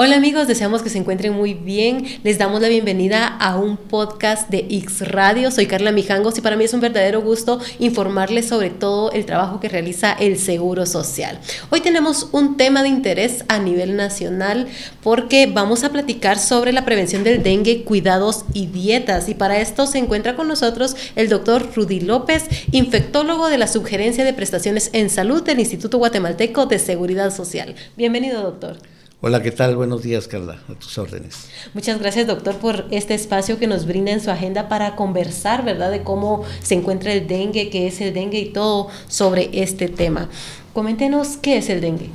Hola amigos, deseamos que se encuentren muy bien. Les damos la bienvenida a un podcast de X Radio. Soy Carla Mijangos y para mí es un verdadero gusto informarles sobre todo el trabajo que realiza el Seguro Social. Hoy tenemos un tema de interés a nivel nacional porque vamos a platicar sobre la prevención del dengue, cuidados y dietas. Y para esto se encuentra con nosotros el doctor Rudy López, infectólogo de la Subgerencia de Prestaciones en Salud del Instituto Guatemalteco de Seguridad Social. Bienvenido, doctor. Hola, ¿qué tal? Buenos días, Carla, a tus órdenes. Muchas gracias, doctor, por este espacio que nos brinda en su agenda para conversar, ¿verdad?, de cómo se encuentra el dengue, qué es el dengue y todo sobre este tema. Coméntenos qué es el dengue.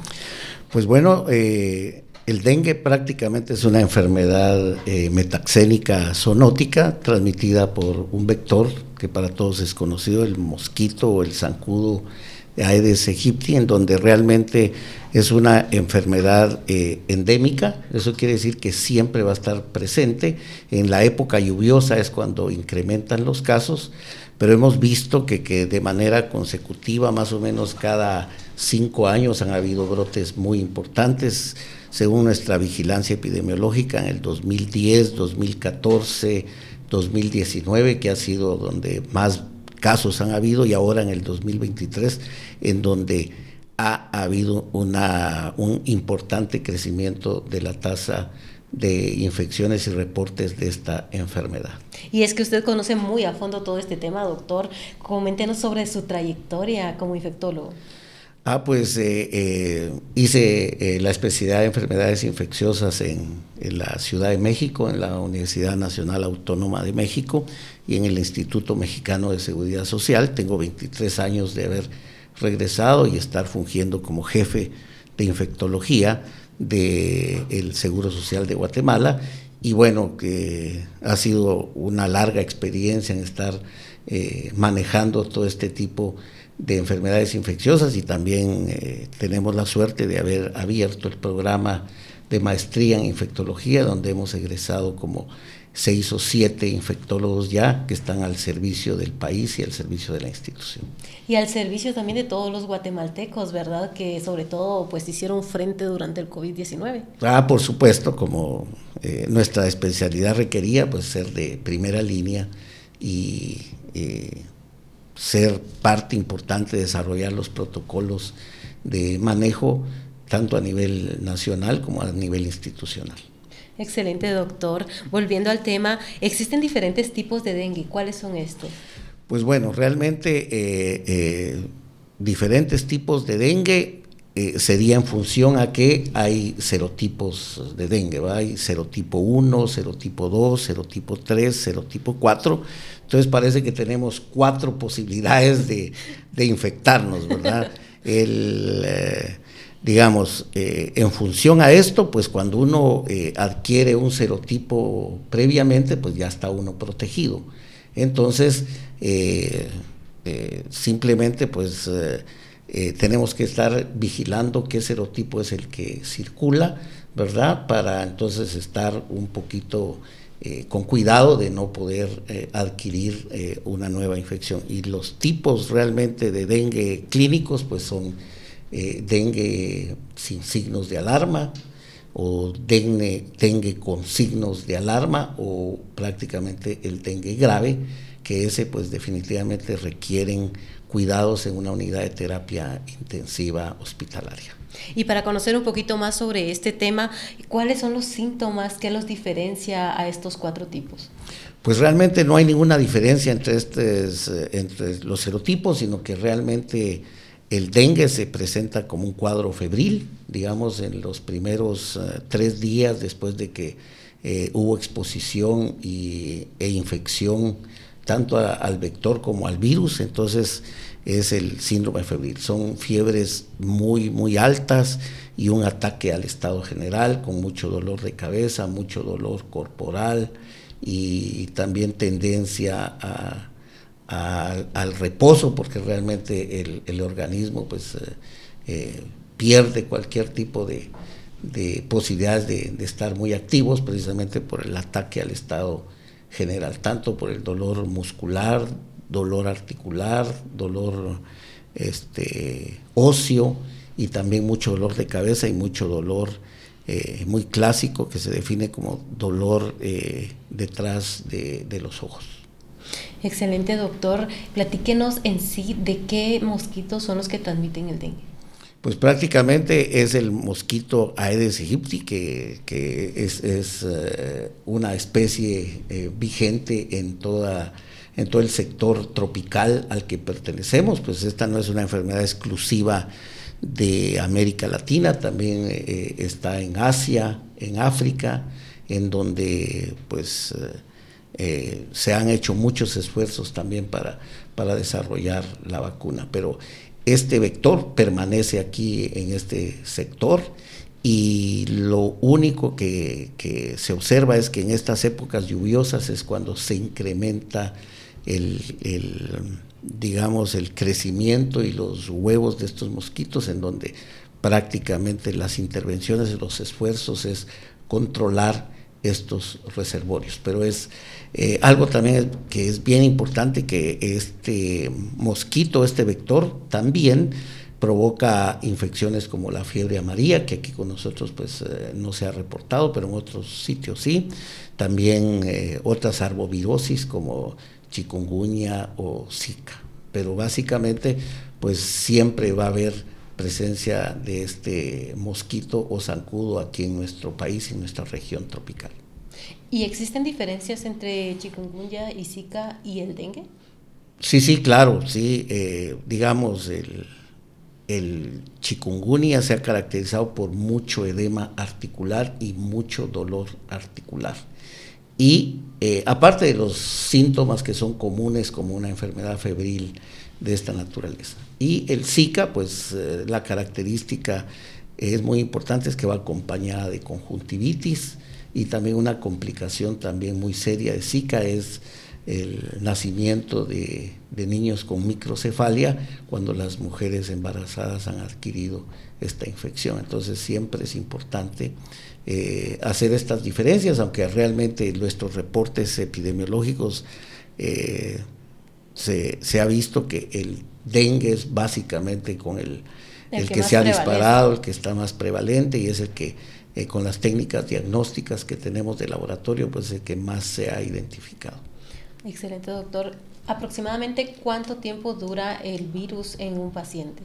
Pues bueno, eh, el dengue prácticamente es una enfermedad eh, metaxénica zoonótica transmitida por un vector que para todos es conocido, el mosquito o el zancudo Aedes aegypti, en donde realmente es una enfermedad eh, endémica, eso quiere decir que siempre va a estar presente. En la época lluviosa es cuando incrementan los casos, pero hemos visto que, que de manera consecutiva, más o menos cada cinco años, han habido brotes muy importantes. Según nuestra vigilancia epidemiológica, en el 2010, 2014, 2019, que ha sido donde más casos han habido y ahora en el 2023 en donde ha habido una, un importante crecimiento de la tasa de infecciones y reportes de esta enfermedad. Y es que usted conoce muy a fondo todo este tema, doctor. Coméntenos sobre su trayectoria como infectólogo. Ah, pues eh, eh, hice eh, la especialidad de enfermedades infecciosas en, en, la Ciudad de México, en la Universidad Nacional Autónoma de México y en el Instituto Mexicano de Seguridad Social. Tengo 23 años de haber regresado y estar fungiendo como jefe de infectología del Seguro Social de Guatemala. Y bueno, que ha sido una larga experiencia en estar manejando todo este tipo de de enfermedades infecciosas y también eh, tenemos la suerte de haber abierto el programa de maestría en infectología, donde hemos egresado como seis o siete infectólogos ya que están al servicio del país y al servicio de la institución. Y al servicio también de todos los guatemaltecos, ¿verdad? Que sobre todo pues hicieron frente durante el COVID-19. Ah, por supuesto, como eh, nuestra especialidad requería pues ser de primera línea y eh, ser parte importante de desarrollar los protocolos de manejo tanto a nivel nacional como a nivel institucional. Excelente, doctor. Volviendo al tema, existen diferentes tipos de dengue. ¿Cuáles son estos? Pues bueno, realmente eh, eh, diferentes tipos de dengue eh, sería en función a que hay serotipos de dengue, ¿va? hay serotipo 1, serotipo 2, serotipo 3, serotipo 4 entonces parece que tenemos cuatro posibilidades de, infectarnos, ¿verdad? El, eh, digamos, eh, en función a esto, pues cuando uno eh, adquiere un serotipo previamente, pues ya está uno protegido. Entonces, simplemente pues tenemos que estar vigilando qué serotipo es el que circula, ¿verdad? Para entonces estar un poquito eh, con cuidado de no poder eh, adquirir eh, una nueva infección. Y los tipos realmente de dengue clínicos pues son dengue sin signos de alarma o dengue, dengue con signos de alarma o prácticamente el dengue grave, que ese pues definitivamente requieren cuidados en una unidad de terapia intensiva hospitalaria. Y para conocer un poquito más sobre este tema, ¿cuáles son los síntomas que los diferencia a estos cuatro tipos? Pues realmente no hay ninguna diferencia entre, estos, eh, entre los serotipos, sino que realmente el dengue se presenta como un cuadro febril, digamos, en los primeros eh, tres días después de que eh, hubo exposición y, e infección tanto al vector como al virus, entonces es el síndrome febril. Son fiebres muy, muy altas y un ataque al estado general con mucho dolor de cabeza, mucho dolor corporal y también tendencia al reposo porque realmente el, organismo pues eh, eh, pierde cualquier tipo de, posibilidades de, de, estar muy activos precisamente por el ataque al estado general, tanto por el dolor muscular, dolor articular, dolor este, óseo y también mucho dolor de cabeza y mucho dolor eh, muy clásico que se define como dolor detrás de, de los ojos. Excelente, doctor. Platíquenos en sí de qué mosquitos son los que transmiten el dengue. Pues prácticamente es el mosquito Aedes aegypti, que, que es, es uh, una especie eh, vigente en, toda, en todo el sector tropical al que pertenecemos. Pues esta no es una enfermedad exclusiva de América Latina, también eh, está en Asia, en África, en donde pues eh, se han hecho muchos esfuerzos también para, para desarrollar la vacuna. Pero este vector permanece aquí en este sector y lo único que, que, se observa es que en estas épocas lluviosas es cuando se incrementa el, el, digamos, el crecimiento y los huevos de estos mosquitos, en donde prácticamente las intervenciones los esfuerzos es controlar estos reservorios. Pero es eh, algo también que es bien importante que este mosquito, este vector, también provoca infecciones como la fiebre amarilla, que aquí con nosotros pues eh, no se ha reportado, pero en otros sitios sí. También eh, otras arbovirosis como chikungunya o zika. Pero básicamente pues siempre va a haber presencia de este mosquito o zancudo aquí en nuestro país y en nuestra región tropical. ¿Y existen diferencias entre chikungunya y zika y el dengue? Sí, sí, claro, sí. Eh, digamos, el, el chikungunya se ha caracterizado por mucho edema articular y mucho dolor articular. Y eh, aparte de los síntomas que son comunes como una enfermedad febril de esta naturaleza. Y el Zika, pues eh, la característica es muy importante, es que va acompañada de conjuntivitis y también una complicación también muy seria de Zika es el nacimiento de, niños con microcefalia cuando las mujeres embarazadas han adquirido esta infección. Entonces siempre es importante eh, hacer estas diferencias, aunque realmente nuestros reportes epidemiológicos eh, se, se, ha visto que el dengue es básicamente con el, el, el que, que se ha disparado, el que está más prevalente y es el que eh, con las técnicas diagnósticas que tenemos de laboratorio, pues el que más se ha identificado. Excelente, doctor. ¿Aproximadamente cuánto tiempo dura el virus en un paciente?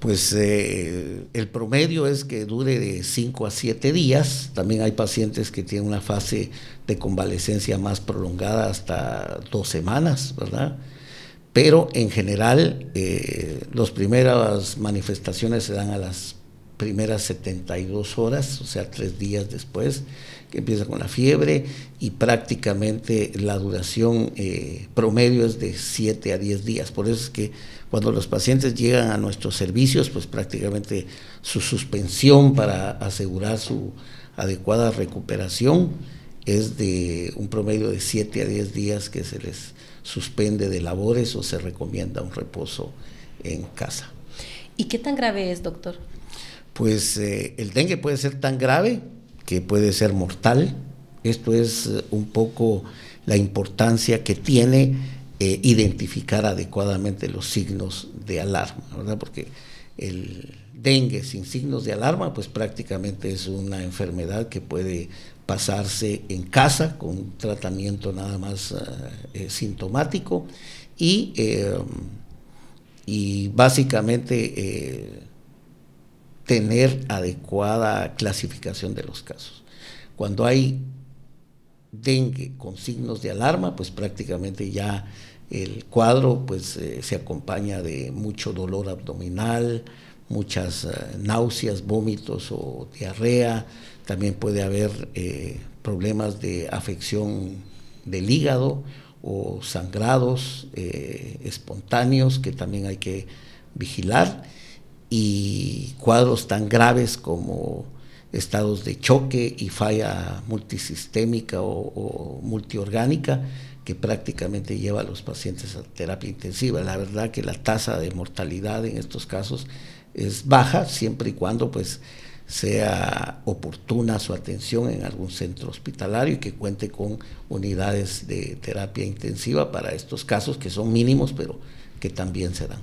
Pues eh, el promedio es que dure de 5 a 7 días. También hay pacientes que tienen una fase de convalecencia más prolongada hasta dos semanas, ¿verdad? Pero en general, eh, las primeras manifestaciones se dan a las primeras 72 horas, o sea, tres días después, que empieza con la fiebre y prácticamente la duración eh, promedio es de 7 a 10 días. Por eso es que cuando los pacientes llegan a nuestros servicios, pues prácticamente su suspensión para asegurar su adecuada recuperación es de un promedio de 7 a 10 días que se les suspende de labores o se recomienda un reposo en casa. ¿Y qué tan grave es, doctor? pues eh, el dengue puede ser tan grave que puede ser mortal. Esto es eh, un poco la importancia que tiene eh, identificar adecuadamente los signos de alarma, ¿verdad? Porque el dengue sin signos de alarma, pues prácticamente es una enfermedad que puede pasarse en casa con un tratamiento nada más uh, sintomático y, y básicamente tener adecuada clasificación de los casos. Cuando hay dengue con signos de alarma, pues prácticamente ya el cuadro pues eh, se acompaña de mucho dolor abdominal, muchas eh, náuseas, vómitos o diarrea, también puede haber eh, problemas de afección del hígado o sangrados espontáneos que también hay que vigilar. Y cuadros tan graves como estados de choque y falla multisistémica o, multiorgánica que prácticamente lleva a los pacientes a terapia intensiva. La verdad que la tasa de mortalidad en estos casos es baja siempre y cuando pues sea oportuna su atención en algún centro hospitalario y que cuente con unidades de terapia intensiva para estos casos que son mínimos pero que también se dan.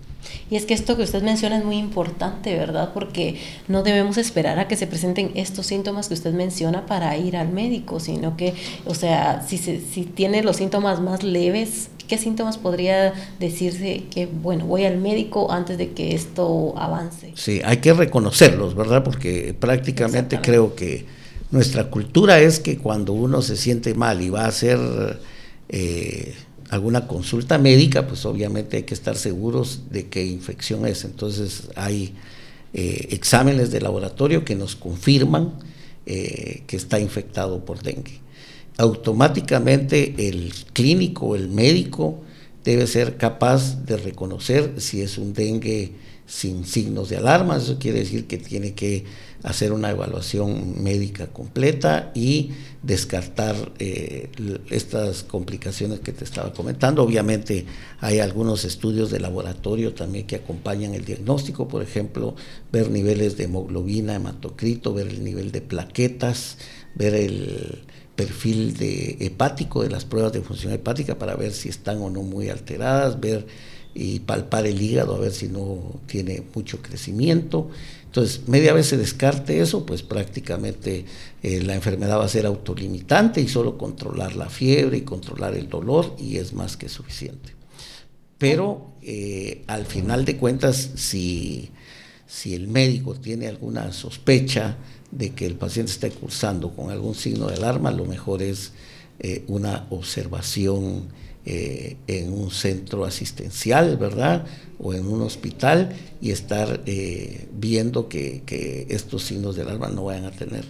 Y es que esto que usted menciona es muy importante, ¿verdad? Porque no debemos esperar a que se presenten estos síntomas que usted menciona para ir al médico, sino que, o sea, si, se, si tiene los síntomas más leves, ¿qué síntomas podría decirse que, bueno, voy al médico antes de que esto avance? Sí, hay que reconocerlos, ¿verdad? Porque prácticamente creo que nuestra cultura es que cuando uno se siente mal y va a. Eh, alguna consulta médica, pues obviamente hay que estar seguros de qué infección es. Entonces hay eh, exámenes de laboratorio que nos confirman eh, que está infectado por dengue. Automáticamente el clínico, el médico, debe ser capaz de reconocer si es un dengue sin signos de alarma, eso quiere decir que tiene que hacer una evaluación médica completa y descartar eh, estas complicaciones que te estaba comentando. Obviamente hay algunos estudios de laboratorio también que acompañan el diagnóstico, por ejemplo, ver niveles de hemoglobina, hematocrito, ver el nivel de plaquetas, ver el perfil de hepático de las pruebas de función hepática para ver si están o no muy alteradas, ver y palpar el hígado a ver si no tiene mucho crecimiento. Entonces, media vez se descarte eso, pues prácticamente eh, la enfermedad va a ser autolimitante y solo controlar la fiebre y controlar el dolor y es más que suficiente. Pero eh, al final de cuentas, si, si el médico tiene alguna sospecha de que el paciente está cursando con algún signo de alarma, lo mejor es eh, una observación eh, en un centro asistencial, ¿verdad? O en un hospital y estar eh, viendo que, estos signos del alma no vayan a tener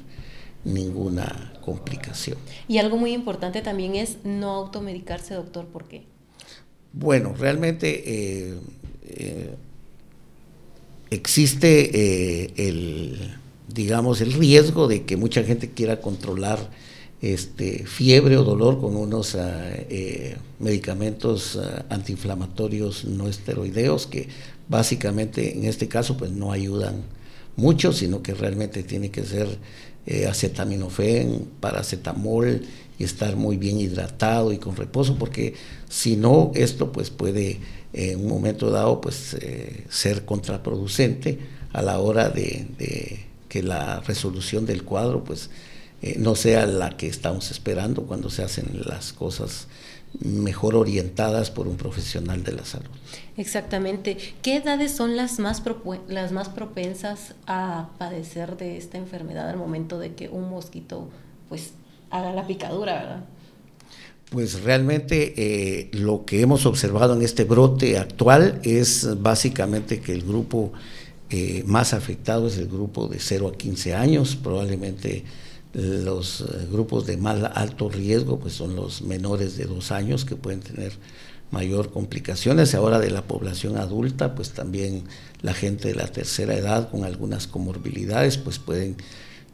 ninguna complicación. Y algo muy importante también es no automedicarse, doctor, ¿por qué? Bueno, realmente eh, existe el, digamos, el riesgo de que mucha gente quiera controlar este, fiebre o dolor con unos eh, medicamentos ah, antiinflamatorios no esteroideos que básicamente en este caso pues no ayudan mucho, sino que realmente tiene que ser eh, acetaminofén, paracetamol y estar muy bien hidratado y con reposo, porque si no esto pues puede en un momento dado pues eh, ser contraproducente a la hora de, de que la resolución del cuadro pues eh, no sea la que estamos esperando cuando se hacen las cosas mejor orientadas por un profesional de la salud. Exactamente. ¿Qué edades son las más, las más propensas a padecer de esta enfermedad al momento de que un mosquito pues haga la picadura, verdad? Pues realmente eh, lo que hemos observado en este brote actual es básicamente que el grupo eh, más afectado es el grupo de 0 a 15 años, probablemente los eh, grupos de más alto riesgo pues son los menores de dos años que pueden tener mayor complicaciones. Ahora de la población adulta, pues también la gente de la tercera edad con algunas comorbilidades, pues pueden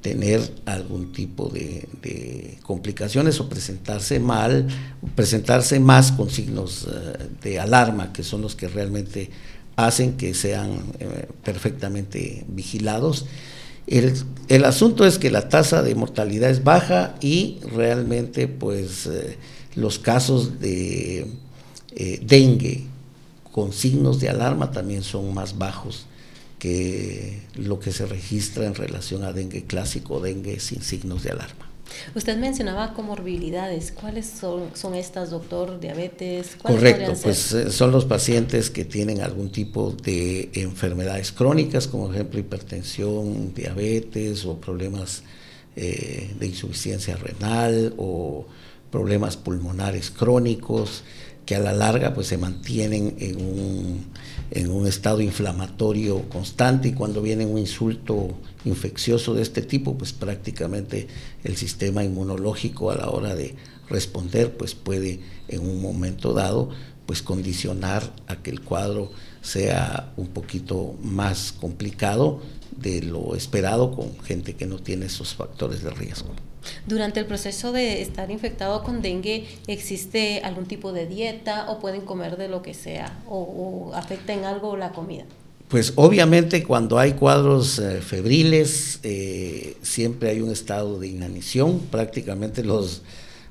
tener algún tipo de, complicaciones o presentarse mal, presentarse más con signos eh, de alarma, que son los que realmente hacen que sean eh, perfectamente vigilados el, asunto es que la tasa de mortalidad es baja y realmente pues eh, los casos de eh, dengue con signos de alarma también son más bajos que lo que se registra en relación a dengue clásico o dengue sin signos de alarma. Usted mencionaba comorbilidades. ¿Cuáles son, son estas, doctor? ¿Diabetes? Correcto, pues eh, son los pacientes que tienen algún tipo de enfermedades crónicas, como ejemplo hipertensión, diabetes o problemas eh, de insuficiencia renal o problemas pulmonares crónicos que a la larga pues se mantienen en un, en un estado inflamatorio constante y cuando viene un insulto infeccioso de este tipo pues prácticamente el sistema inmunológico a la hora de responder pues puede en un momento dado pues condicionar a que el cuadro sea un poquito más complicado de lo esperado con gente que no tiene esos factores de riesgo. Durante el proceso de estar infectado con dengue, ¿existe algún tipo de dieta o pueden comer de lo que sea o, afecta en algo la comida? Pues obviamente cuando hay cuadros eh, febriles eh, siempre hay un estado de inanición, prácticamente los,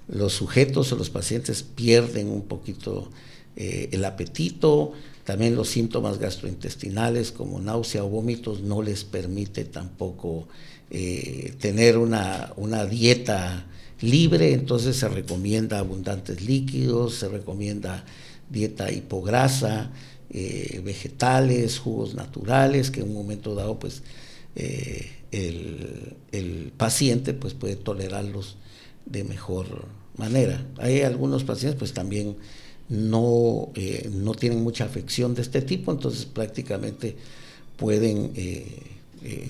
los sujetos o los pacientes pierden un poquito eh, el apetito, también los síntomas gastrointestinales como náusea o vómitos no les permite tampoco tener una, una dieta libre, entonces se recomienda abundantes líquidos, se recomienda dieta hipograsa, eh, vegetales, jugos naturales, que en un momento dado pues eh, el, paciente pues puede tolerarlos de mejor manera. Hay algunos pacientes pues también no, eh, no tienen mucha afección de este tipo, entonces prácticamente pueden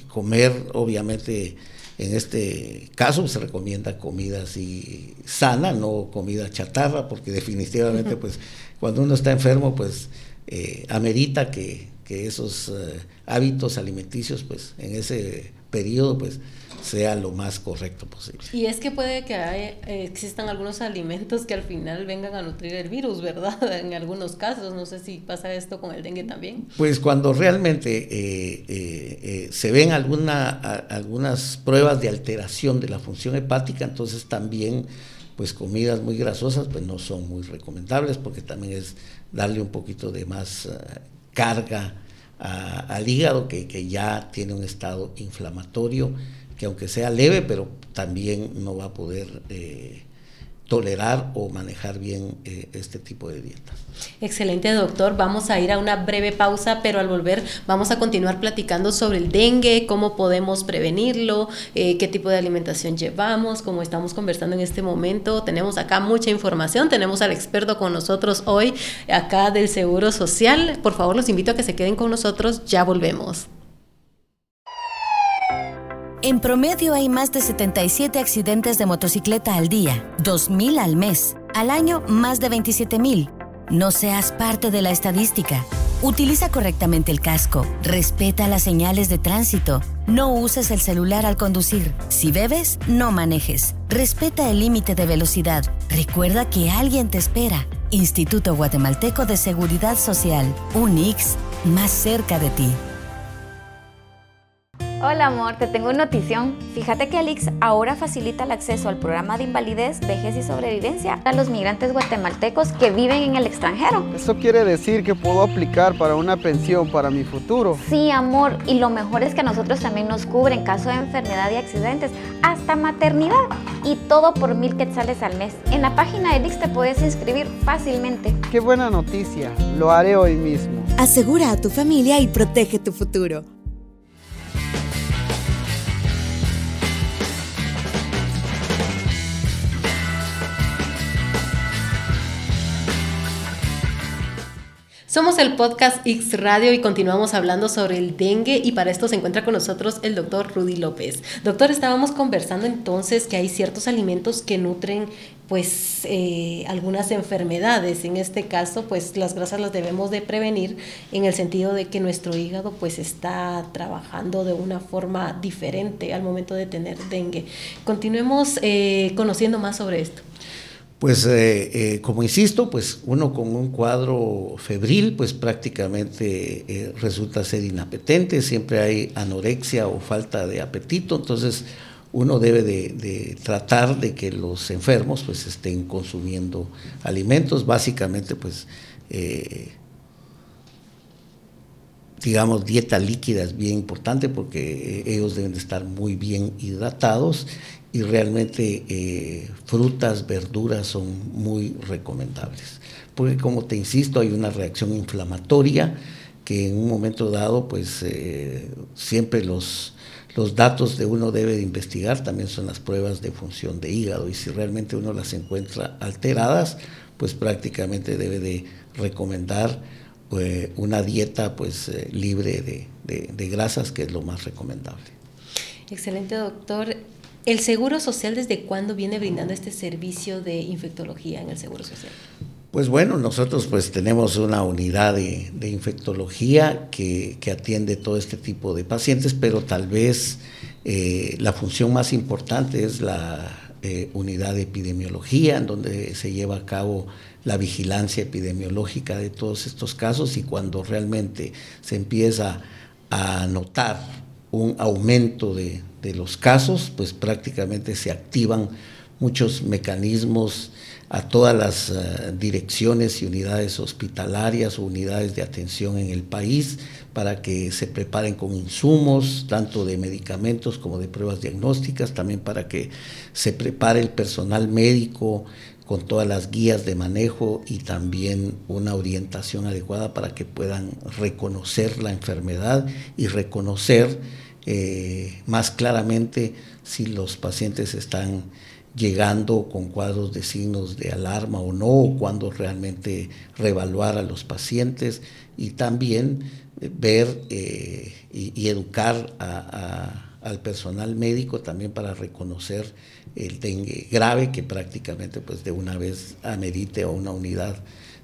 comer obviamente en este caso se recomienda comida así sana, no comida chatarra, porque definitivamente pues cuando uno está enfermo pues eh, amerita que, esos eh, hábitos alimenticios pues en ese periodo pues sea lo más correcto posible. Y es que puede que eh, existan algunos alimentos que al final vengan a nutrir el virus, ¿verdad? En algunos casos, no sé si pasa esto con el dengue también. Pues cuando realmente eh, eh, se ven alguna, algunas pruebas de alteración de la función hepática, entonces también pues comidas muy grasosas pues no son muy recomendables porque también es darle un poquito de más carga al hígado que, que ya tiene un estado inflamatorio que aunque sea leve, pero también no va a poder eh, tolerar o manejar bien eh, este tipo de dieta. Excelente, doctor. Vamos a ir a una breve pausa, pero al volver vamos a continuar platicando sobre el dengue, cómo podemos prevenirlo, eh, qué tipo de alimentación llevamos, como estamos conversando en este momento. Tenemos acá mucha información, tenemos al experto con nosotros hoy, acá del Seguro Social. Por favor, los invito a que se queden con nosotros, ya volvemos. En promedio hay más de 77 accidentes de motocicleta al día, 2.000 al mes, al año más de 27.000. No seas parte de la estadística. Utiliza correctamente el casco, respeta las señales de tránsito, no uses el celular al conducir. Si bebes, no manejes. Respeta el límite de velocidad. Recuerda que alguien te espera. Instituto Guatemalteco de Seguridad Social, UNIX, más cerca de ti. Hola amor, te tengo una notición. Fíjate que Alix ahora facilita el acceso al programa de invalidez, vejez y sobrevivencia a los migrantes guatemaltecos que viven en el extranjero. Eso quiere decir que puedo aplicar para una pensión para mi futuro. Sí, amor, y lo mejor es que a nosotros también nos cubre en caso de enfermedad y accidentes, hasta maternidad, y todo por mil quetzales al mes. En la página de Alix te puedes inscribir fácilmente. Qué buena noticia, lo haré hoy mismo. Asegura a tu familia y protege tu futuro. Somos el podcast X Radio y continuamos hablando sobre el dengue y para esto se encuentra con nosotros el doctor Rudy López. Doctor, estábamos conversando entonces que hay ciertos alimentos que nutren pues eh, algunas enfermedades. En este caso, pues las grasas las debemos de prevenir en el sentido de que nuestro hígado pues está trabajando de una forma diferente al momento de tener dengue. Continuemos eh, conociendo más sobre esto. Pues eh, eh, como insisto, pues uno con un cuadro febril, pues prácticamente eh, resulta ser inapetente, siempre hay anorexia o falta de apetito, entonces uno debe de, tratar de que los enfermos pues estén consumiendo alimentos, básicamente pues digamos dieta líquida es bien importante porque ellos deben de estar muy bien hidratados y realmente eh, frutas, verduras son muy recomendables. Porque como te insisto, hay una reacción inflamatoria que en un momento dado, pues eh, siempre los, los datos de uno debe de investigar, también son las pruebas de función de hígado y si realmente uno las encuentra alteradas, pues prácticamente debe de recomendar eh, una dieta pues libre de grasas, que es lo más recomendable. Excelente, doctor. ¿El Seguro Social desde cuándo viene brindando este servicio de infectología en el Seguro Social? Pues bueno, nosotros pues tenemos una unidad de, infectología que, atiende todo este tipo de pacientes, pero tal vez eh, la función más importante es la eh, unidad de epidemiología, en donde se lleva a cabo la vigilancia epidemiológica de todos estos casos y cuando realmente se empieza a notar un aumento de, los casos, pues prácticamente se activan muchos mecanismos a todas las eh, direcciones y unidades hospitalarias o unidades de atención en el país para que se preparen con insumos, tanto de medicamentos como de pruebas diagnósticas, también para que se prepare el personal médico con todas las guías de manejo y también una orientación adecuada para que puedan reconocer la enfermedad y reconocer eh, más claramente si los pacientes están llegando con cuadros de signos de alarma o no, o cuando realmente reevaluar a los pacientes y también eh, ver eh, y, educar al personal médico también para reconocer el dengue grave que prácticamente pues de una vez amerite a una unidad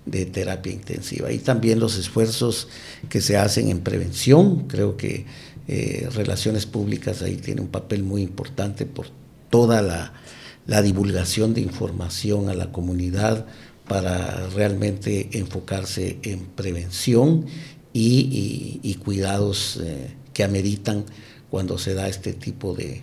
de terapia intensiva. Y también los esfuerzos que se hacen en prevención, creo que eh, Relaciones Públicas ahí tiene un papel muy importante por toda la divulgación de información a la comunidad para realmente enfocarse en prevención y, cuidados eh, que ameritan cuando se da este tipo de,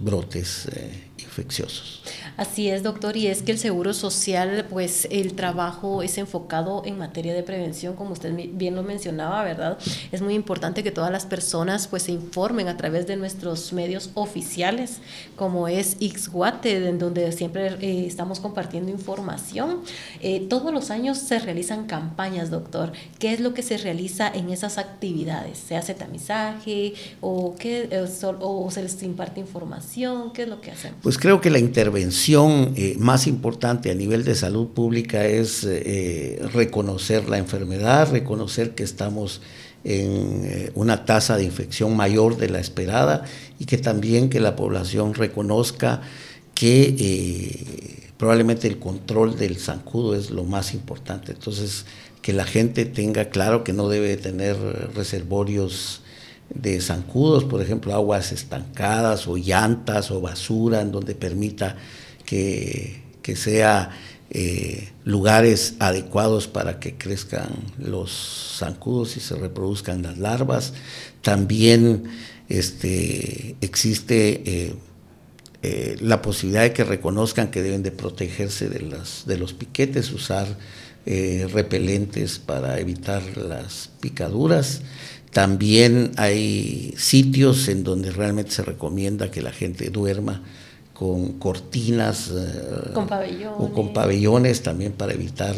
brotes eh, infecciosos. Así es, doctor, y es que el seguro social, pues el trabajo es enfocado en materia de prevención, como usted bien lo mencionaba, ¿verdad? Es muy importante que todas las personas pues se informen a través de nuestros medios oficiales, como es Xguate, en donde siempre eh, estamos compartiendo información. Eh, todos los años se realizan campañas, doctor. ¿Qué es lo que se realiza en esas actividades? ¿Se hace tamizaje o, qué, o se les imparte información? ¿Qué es lo que hacemos? Pues creo que la intervención eh, más importante a nivel de salud pública es eh, reconocer la enfermedad, reconocer que estamos en eh, una tasa de infección mayor de la esperada y que también que la población reconozca que probablemente el control del zancudo es lo más importante. Entonces, que la gente tenga claro que no debe tener reservorios de zancudos, por ejemplo, aguas estancadas o llantas o basura en donde permita que, que sea eh, lugares adecuados para que crezcan los zancudos y se reproduzcan las larvas. También este, existe eh, eh, la posibilidad de que reconozcan que deben de protegerse de, las, de los piquetes, usar repelentes para evitar las picaduras. También hay sitios en donde realmente se recomienda que la gente duerma con cortinas eh, o con pabellones también para evitar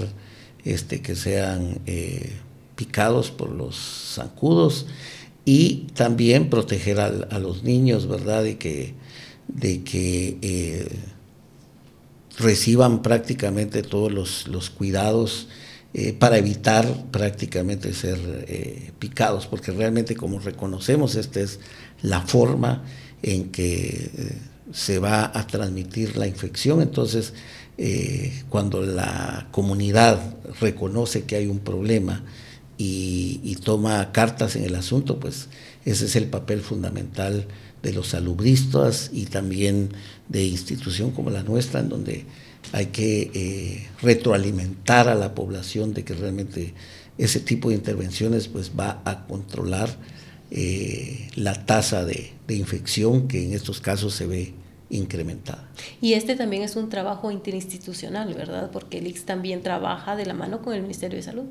este, que sean eh, picados por los zancudos y también proteger a, los niños, ¿verdad? De que, de que eh, reciban prácticamente todos los, cuidados para evitar prácticamente ser picados, porque realmente como reconocemos, esta es la forma en que se va a transmitir la infección. Entonces, eh, cuando la comunidad reconoce que hay un problema y, toma cartas en el asunto, pues ese es el papel fundamental de los salubristas y también de institución como la nuestra, en donde hay que eh, retroalimentar a la población de que realmente ese tipo de intervenciones pues va a controlar eh, la tasa de, de infección que en estos casos se ve incrementada. Y este también es un trabajo interinstitucional, ¿verdad? Porque el IX también trabaja de la mano con el Ministerio de Salud.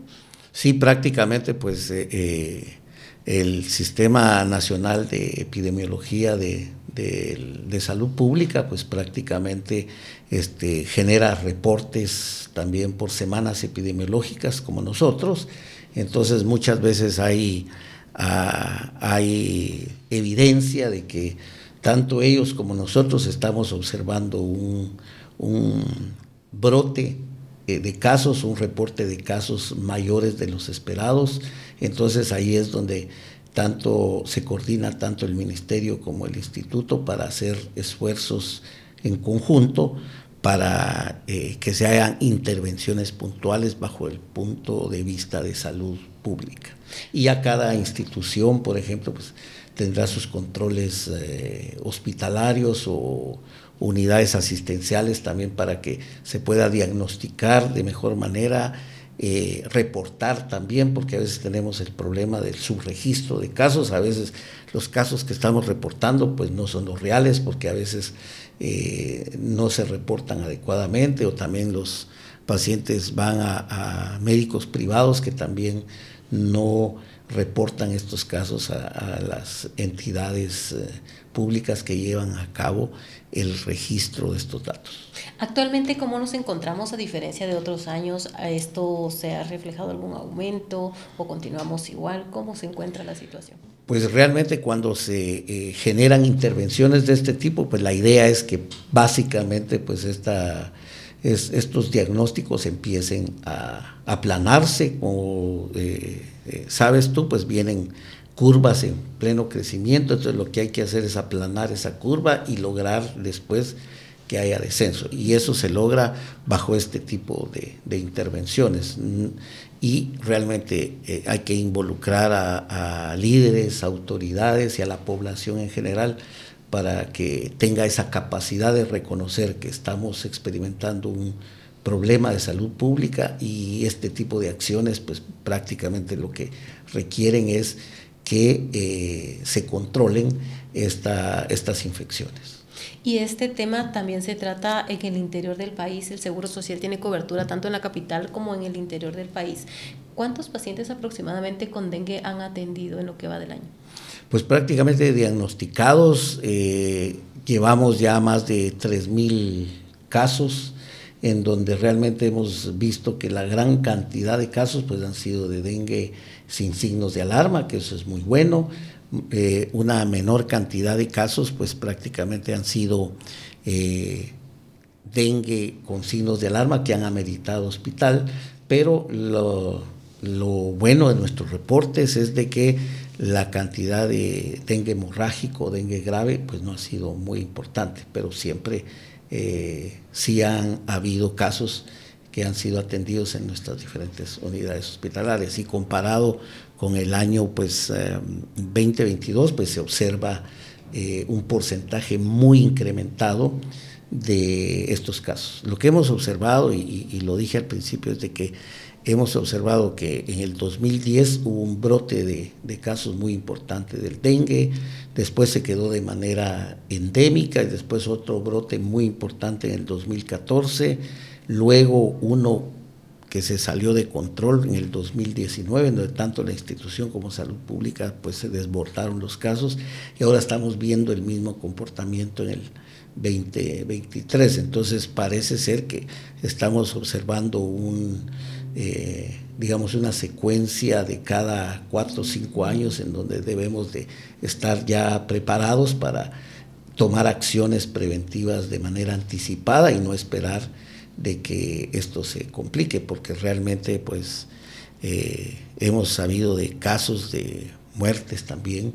Sí, prácticamente pues eh, eh, el Sistema Nacional de Epidemiología de, Salud Pública pues prácticamente este, genera reportes también por semanas epidemiológicas como nosotros. Entonces muchas veces hay, ah, hay evidencia de que tanto ellos como nosotros estamos observando un, brote eh, de casos, un reporte de casos mayores de los esperados. Entonces ahí es donde tanto se coordina tanto el ministerio como el instituto para hacer esfuerzos en conjunto para eh, que se hagan intervenciones puntuales bajo el punto de vista de salud pública. Y a cada institución, por ejemplo, pues tendrá sus controles eh, hospitalarios o unidades asistenciales también para que se pueda diagnosticar de mejor manera eh, reportar también, porque a veces tenemos el problema del subregistro de casos, a veces los casos que estamos reportando pues no son los reales, porque a veces eh, no se reportan adecuadamente o también los pacientes van a, médicos privados que también no reportan estos casos a, las entidades eh, públicas que llevan a cabo el registro de estos datos. Actualmente, ¿cómo nos encontramos a diferencia de otros años? ¿Esto se ha reflejado algún aumento o continuamos igual? ¿Cómo se encuentra la situación? Pues realmente cuando se eh, generan intervenciones de este tipo, pues la idea es que básicamente pues esta, estos diagnósticos empiecen a aplanarse, como eh, eh, sabes tú, pues vienen curvas en pleno crecimiento, entonces lo que hay que hacer es aplanar esa curva y lograr después que haya descenso. Y eso se logra bajo este tipo de, intervenciones. Y realmente eh, hay que involucrar a, a, líderes, autoridades y a la población en general para que tenga esa capacidad de reconocer que estamos experimentando un problema de salud pública y este tipo de acciones pues prácticamente lo que requieren es que eh, se controlen esta, estas infecciones. Y este tema también se trata en el interior del país. El Seguro Social tiene cobertura tanto en la capital como en el interior del país. ¿Cuántos pacientes aproximadamente con dengue han atendido en lo que va del año? Pues prácticamente diagnosticados, eh, llevamos ya más de 3.000 casos en donde realmente hemos visto que la gran cantidad de casos pues han sido de dengue sin signos de alarma, que eso es muy bueno. Eh, una menor cantidad de casos, pues prácticamente han sido eh, dengue con signos de alarma que han ameritado hospital, pero lo, lo bueno de nuestros reportes es de que la cantidad de dengue hemorrágico, dengue grave, pues no ha sido muy importante, pero siempre eh, sí han habido casos que han sido atendidos en nuestras diferentes unidades hospitalarias y comparado con el año pues 2022 eh, pues se observa eh, un porcentaje muy incrementado de estos casos. Lo que hemos observado, y, lo dije al principio, es de que hemos observado que en el 2010 hubo un brote de, casos muy importante del dengue, después se quedó de manera endémica y después otro brote muy importante en el 2014 luego uno que se salió de control en el 2019, donde tanto la institución como salud pública pues se desbordaron los casos y ahora estamos viendo el mismo comportamiento en el 2023. Entonces parece ser que estamos observando un, eh, digamos, una secuencia de cada cuatro o cinco años en donde debemos de estar ya preparados para tomar acciones preventivas de manera anticipada y no esperar de que esto se complique, porque realmente pues eh, hemos sabido de casos de muertes también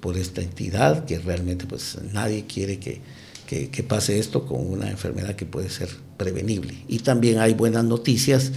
por esta entidad, que realmente pues nadie quiere que, que, pase esto con una enfermedad que puede ser prevenible. Y también hay buenas noticias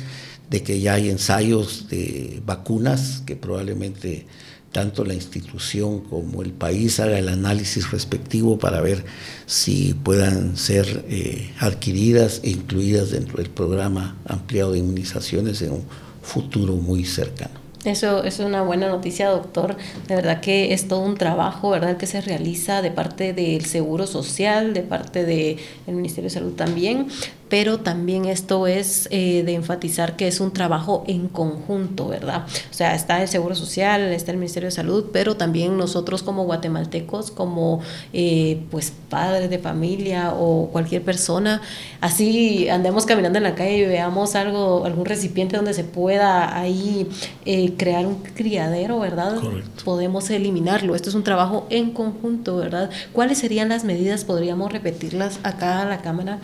de que ya hay ensayos de vacunas que probablemente tanto la institución como el país haga el análisis respectivo para ver si puedan ser eh, adquiridas e incluidas dentro del programa ampliado de inmunizaciones en un futuro muy cercano. Eso, es una buena noticia, doctor. De verdad que es todo un trabajo, ¿verdad?, que se realiza de parte del Seguro Social, de parte del Ministerio de Salud también, pero también esto es eh, de enfatizar que es un trabajo en conjunto, ¿verdad? O sea, está el Seguro Social, está el Ministerio de Salud, pero también nosotros como guatemaltecos, como eh, pues padres de familia o cualquier persona, así andemos caminando en la calle y veamos algo, algún recipiente donde se pueda ahí eh, crear un criadero, ¿verdad? Podemos eliminarlo. Esto es un trabajo en conjunto, ¿verdad? ¿Cuáles serían las medidas? Podríamos repetirlas acá a la cámara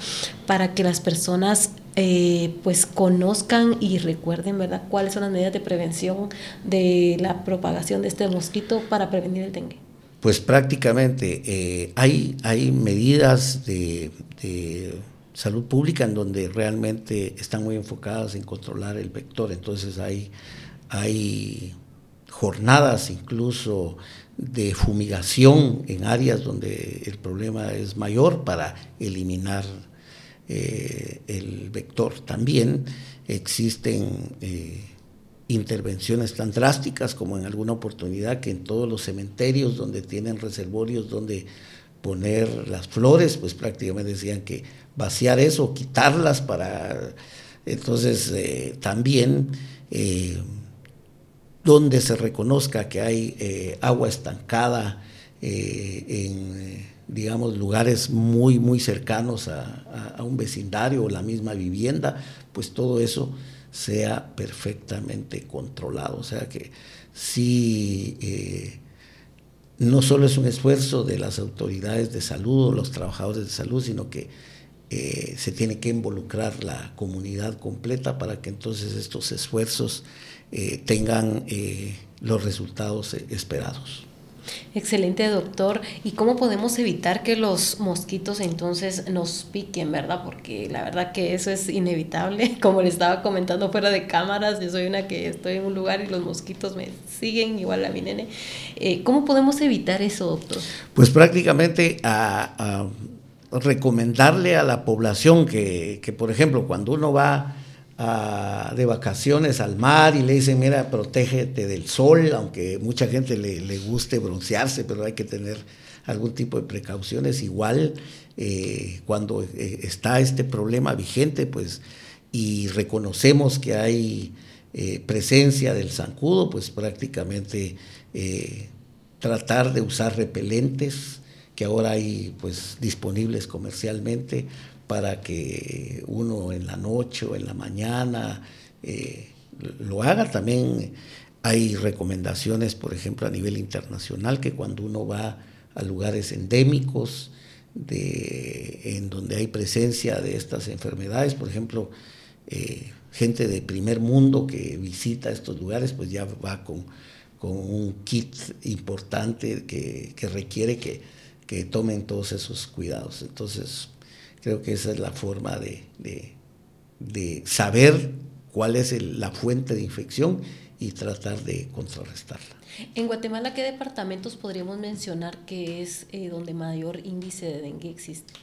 para que las personas eh, pues conozcan y recuerden, ¿verdad?, cuáles son las medidas de prevención de la propagación de este mosquito para prevenir el dengue. Pues prácticamente eh, hay, hay medidas de, salud pública en donde realmente están muy enfocadas en controlar el vector. Entonces hay, hay jornadas incluso de fumigación en áreas donde el problema es mayor para eliminar el vector. También existen intervenciones tan drásticas como en alguna oportunidad que en todos los cementerios donde tienen reservorios donde poner las flores, pues prácticamente decían que vaciar eso, quitarlas para... Entonces eh, también eh, donde se reconozca que hay eh, agua estancada en, digamos, lugares muy, muy cercanos a, a un vecindario o la misma vivienda, pues todo eso sea perfectamente controlado. O sea que sí, eh, no solo es un esfuerzo de las autoridades de salud o los trabajadores de salud, sino que eh, se tiene que involucrar la comunidad completa para que entonces estos esfuerzos eh, tengan los resultados esperados. Excelente, doctor. ¿Y cómo podemos evitar que los mosquitos entonces nos piquen, verdad? Porque la verdad que eso es inevitable. Como le estaba comentando fuera de cámaras, yo soy una que estoy en un lugar y los mosquitos me siguen, igual a mi nene. Eh, ¿Cómo podemos evitar eso, doctor? Pues prácticamente a, recomendarle a la población que, que, por ejemplo, cuando uno va de vacaciones al mar y le dicen, mira, protégete del sol, aunque mucha gente le, guste broncearse, pero hay que tener algún tipo de precauciones. Igual eh, cuando eh, está este problema vigente, pues, y reconocemos que hay eh, presencia del zancudo, pues prácticamente tratar de usar repelentes que ahora hay pues disponibles comercialmente para que uno en la noche o en la mañana eh, lo haga. También hay recomendaciones, por ejemplo, a nivel internacional, que cuando uno va a lugares endémicos, de, en donde hay presencia de estas enfermedades, por ejemplo, eh, gente de primer mundo que visita estos lugares, pues ya va con, un kit importante que, requiere que, que tomen todos esos cuidados. Entonces, Creo que esa es la forma de, saber cuál es la fuente de infección y tratar de contrarrestarla. En Guatemala, ¿qué departamentos podríamos mencionar que es eh, donde mayor índice de dengue existe?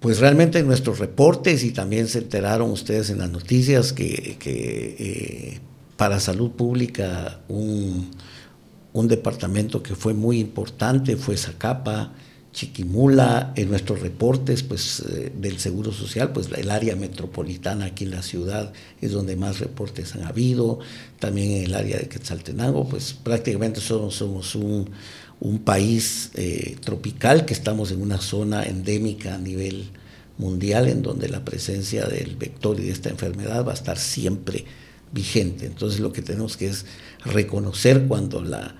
Pues realmente en nuestros reportes y también se enteraron ustedes en las noticias que, eh, para salud pública un, un, departamento que fue muy importante fue Zacapa, Chiquimula, en nuestros reportes pues, eh, del Seguro Social, pues el área metropolitana aquí en la ciudad es donde más reportes han habido, también en el área de Quetzaltenango, pues prácticamente somos, un, país eh, tropical que estamos en una zona endémica a nivel mundial en donde la presencia del vector y de esta enfermedad va a estar siempre vigente. Entonces lo que tenemos que es reconocer cuando la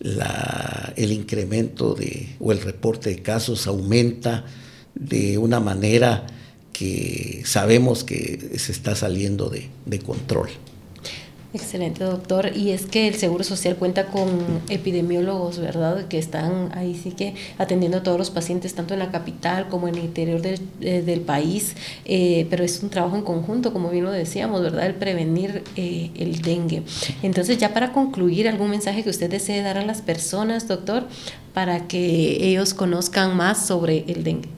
el incremento de, o el reporte de casos aumenta de una manera que sabemos que se está saliendo de control. Excelente, doctor. Y es que el Seguro Social cuenta con epidemiólogos, ¿verdad? Que están ahí sí que atendiendo a todos los pacientes, tanto en la capital como en el interior del, eh, país. Eh, pero es un trabajo en conjunto, como bien lo decíamos, ¿verdad? El prevenir eh, el dengue. Entonces, ya para concluir, ¿algún mensaje que usted desee dar a las personas, doctor, para que ellos conozcan más sobre el dengue?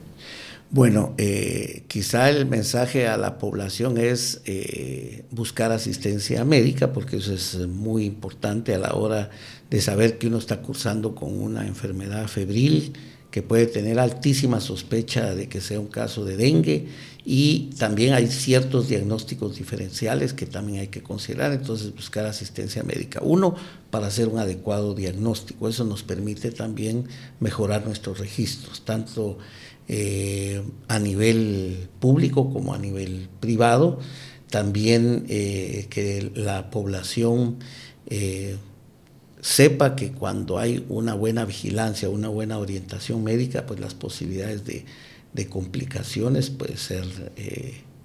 Bueno, eh, quizá el mensaje a la población es eh, buscar asistencia médica, porque eso es muy importante a la hora de saber que uno está cursando con una enfermedad febril que puede tener altísima sospecha de que sea un caso de dengue. Y también hay ciertos diagnósticos diferenciales que también hay que considerar, entonces buscar asistencia médica. Uno, para hacer un adecuado diagnóstico, eso nos permite también mejorar nuestros registros, tanto eh, a nivel público como a nivel privado. También eh, que la población eh, sepa que cuando hay una buena vigilancia, una buena orientación médica, pues las posibilidades de, de complicaciones pueden ser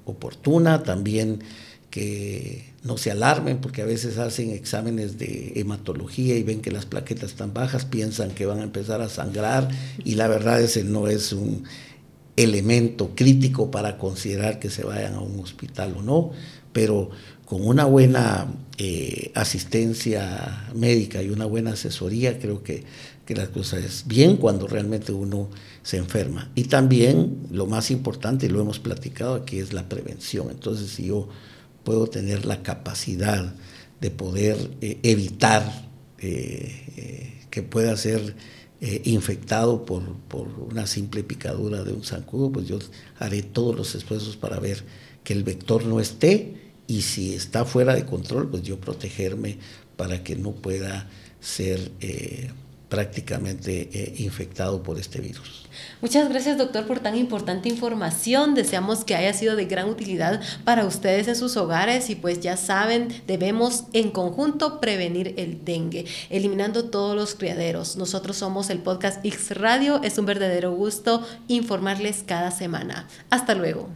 oportuna. También que no se alarmen porque a veces hacen exámenes de hematología y ven que las plaquetas están bajas, piensan que van a empezar a sangrar y la verdad ese no es un elemento crítico para considerar que se vayan a un hospital o no, pero con una buena eh, asistencia médica y una buena asesoría, creo que, que la cosa es bien cuando realmente uno se enferma. Y también lo más importante, y lo hemos platicado aquí, es la prevención. Entonces, si yo puedo tener la capacidad de poder eh, evitar eh, que pueda ser infectado por, por, una simple picadura de un zancudo, pues yo haré todos los esfuerzos para ver que el vector no esté y si está fuera de control, pues yo protegerme para que no pueda ser eh, prácticamente eh, infectado por este virus. Muchas gracias doctor por tan importante información. Deseamos que haya sido de gran utilidad para ustedes en sus hogares y pues ya saben, debemos en conjunto prevenir el dengue, eliminando todos los criaderos. Nosotros somos el podcast X Radio. Es un verdadero gusto informarles cada semana. Hasta luego.